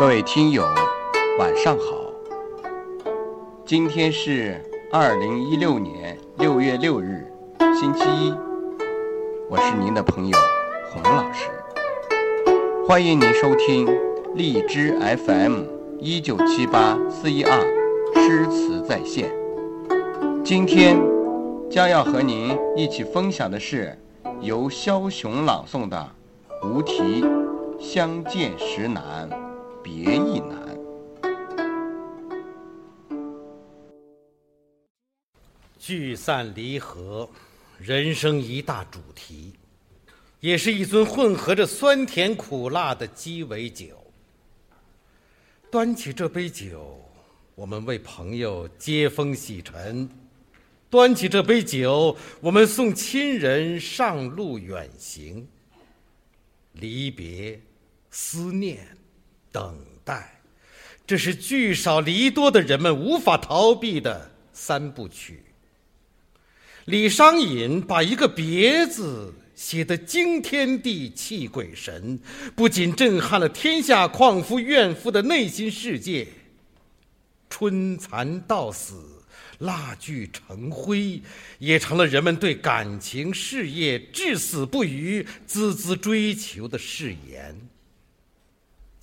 各位听友，晚上好。今天是二零一六年六月六日，星期一。我是您的朋友洪老师，欢迎您收听荔枝 FM 一九七八四一二诗词在线。今天将要和您一起分享的是由肖雄朗诵的《无题相见时难别亦难》。聚散离合，人生一大主题，也是一樽混合着酸甜苦辣的鸡尾酒。端起这杯酒，我们为朋友接风洗尘；端起这杯酒，我们送亲人上路远行。离别、思念、等待，这是聚少离多的人们无法逃避的三部曲。李商隐把一个“别”字写得惊天地泣鬼神，不仅震撼了天下旷夫怨妇的内心世界。春蚕到死，蜡炬成灰，也成了人们对感情事业至死不渝、孜孜追求的誓言。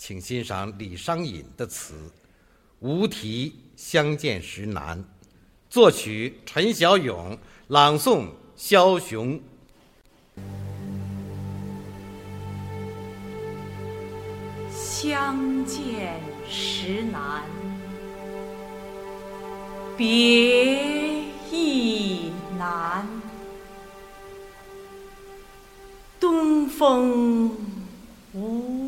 请欣赏李商隐的词《无题相见时难》，作曲陈小勇。朗诵：枭雄。相见时难，别亦难。东风无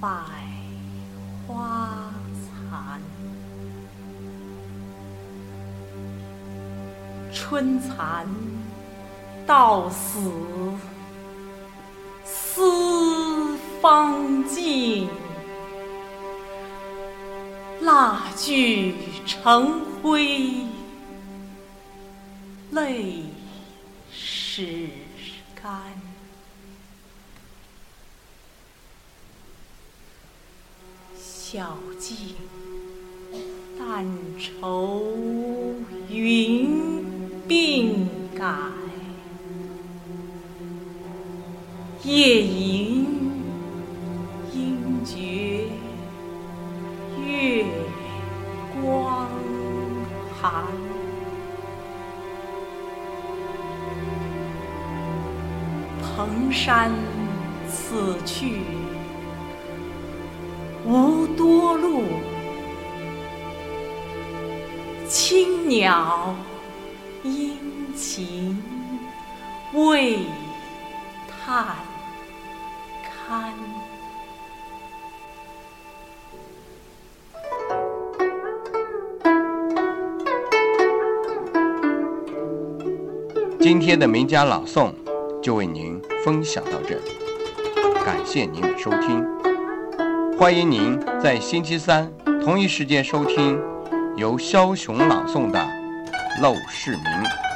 百花残。春蚕到死丝方尽，蜡炬成灰泪始干。晓镜但愁云。鬓改，夜吟应觉月光寒。蓬山此去无多路，青鸟。殷勤为探看。今天的名家朗诵就为您分享到这里，感谢您的收听。欢迎您在星期三同一时间收听由肖雄朗诵的。陋室铭。